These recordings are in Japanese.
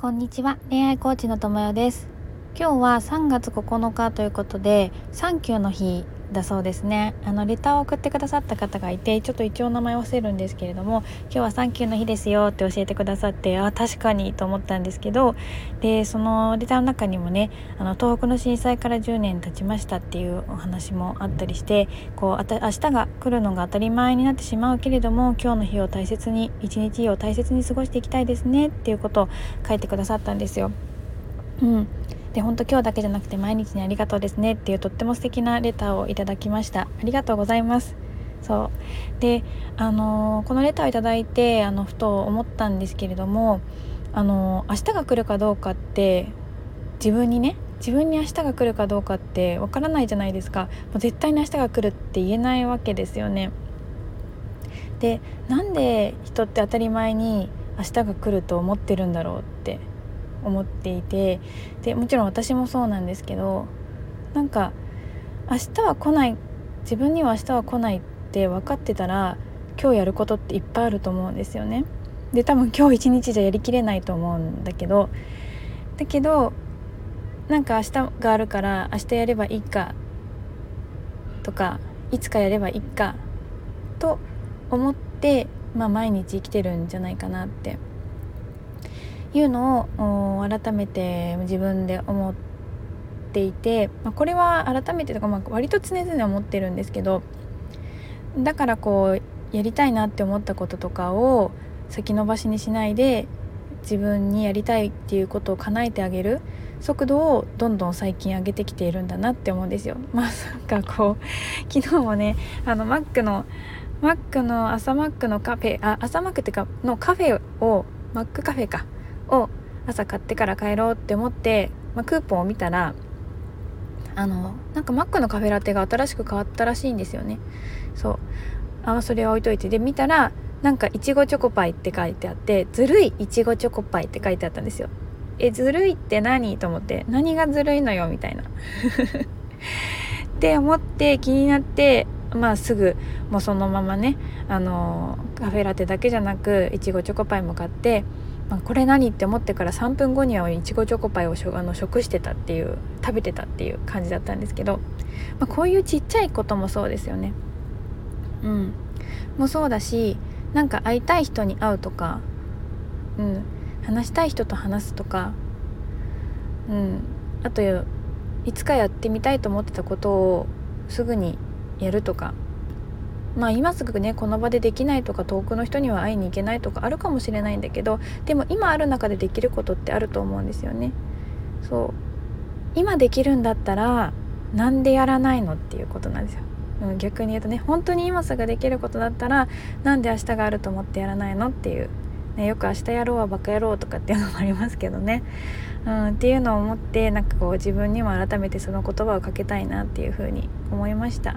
こんにちは。恋愛コーチのともよです。今日は3月9日ということでサンキューの日だそうですねあのレターを送ってくださった方がいてちょっと一応名前を忘れるんですけれども今日はサンキューの日ですよって教えてくださってあ確かにと思ったんですけどでそのレターの中にもねあの東北の震災から10年経ちましたっていうお話もあったりしてこうあた明日が来るのが当たり前になってしまうけれども今日の日を大切に一日を大切に過ごしていきたいですねっていうことを書いてくださったんですよ。うんで本当今日だけじゃなくて毎日にありがとうですねっていうとっても素敵なレターをいただきました。ありがとうございます。そう。であのー、このレターをいただいてあのふと思ったんですけれどもあのー、明日が来るかどうかって自分にね自分に明日が来るかどうかってわからないじゃないですか。もう絶対に明日が来るって言えないわけですよね。でなんで人って当たり前に明日が来ると思ってるんだろうって。思っていてでもちろん私もそうなんですけどなんか明日は来ない自分には明日は来ないって分かってたら今日やることっていっぱいあると思うんですよね。で多分今日一日じゃやりきれないと思うんだけどだけどなんか明日があるから明日やればいいかとかいつかやればいいかと思って、まあ、毎日生きてるんじゃないかなっていうのを改めて自分で思っていて、まあ、これは改めてとか、まあ、割と常々思ってるんですけどだからこうやりたいなって思ったこととかを先延ばしにしないで自分にやりたいっていうことを叶えてあげる速度をどんどん最近上げてきているんだなって思うんですよ。まあなんかこう昨日もねあのマックのマックの朝マックのカフェあ朝マックっていうかのカフェをマックカフェかを朝買ってから帰ろうって思って、まあ、クーポンを見たらあのなんかマックのカフェラテが新しく変わったらしいんですよね。そう。あそれは置いといて。で見たらなんかいちごチョコパイって書いてあってずるいいちごチョコパイって書いてあったんですよ。えずるいって何と思って何がずるいのよみたいな。って思って気になってまあすぐもうそのままねあのカフェラテだけじゃなくいちごチョコパイも買ってまあ、これ何って思ってから3分後にはいちごチョコパイをあの食してたっていう食べてたっていう感じだったんですけど、まあ、こういうちっちゃいこともそうですよね。うん、もそうだしなんか会いたい人に会うとか、うん、話したい人と話すとか、うん、あといつかやってみたいと思ってたことをすぐにやるとかまあ今すぐねこの場でできないとか遠くの人には会いに行けないとかあるかもしれないんだけどでも今ある中でできることってあると思うんですよね。そう今できるんだったらなんでやらないのっていうことなんですよ。うん、逆に言うとね本当に今すぐできることだったらなんで明日があると思ってやらないのっていう、ね、よく明日やろうはバカ野郎とかっていうのもありますけどね、うん、っていうのを思ってなんかこう自分にも改めてその言葉をかけたいなっていうふうに思いました。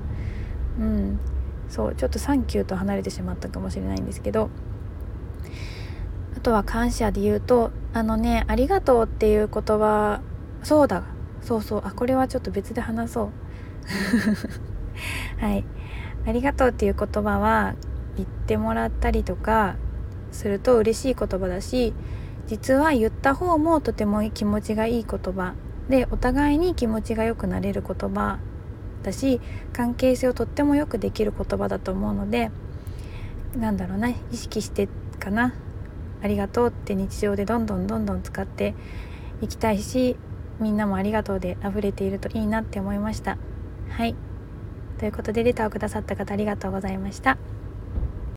うん、そうちょっと「サンキュー」と離れてしまったかもしれないんですけど。あとは感謝で言うとあのね「ありがとう」っていう言葉そうだ。そうそう。あこれはちょっと別で話そう。はい「ありがとう」っていう言葉は言ってもらったりとかすると嬉しい言葉だし実は言った方もとても気持ちがいい言葉。でお互いに気持ちが良くなれる言葉。だし関係性をとってもよくできる言葉だと思うのでなんだろうな意識してかな。ありがとうって日常でどんどんどんどん使っていきたいしみんなもありがとうで溢れているといいなって思いました。はい。ということでレターをくださった方ありがとうございました。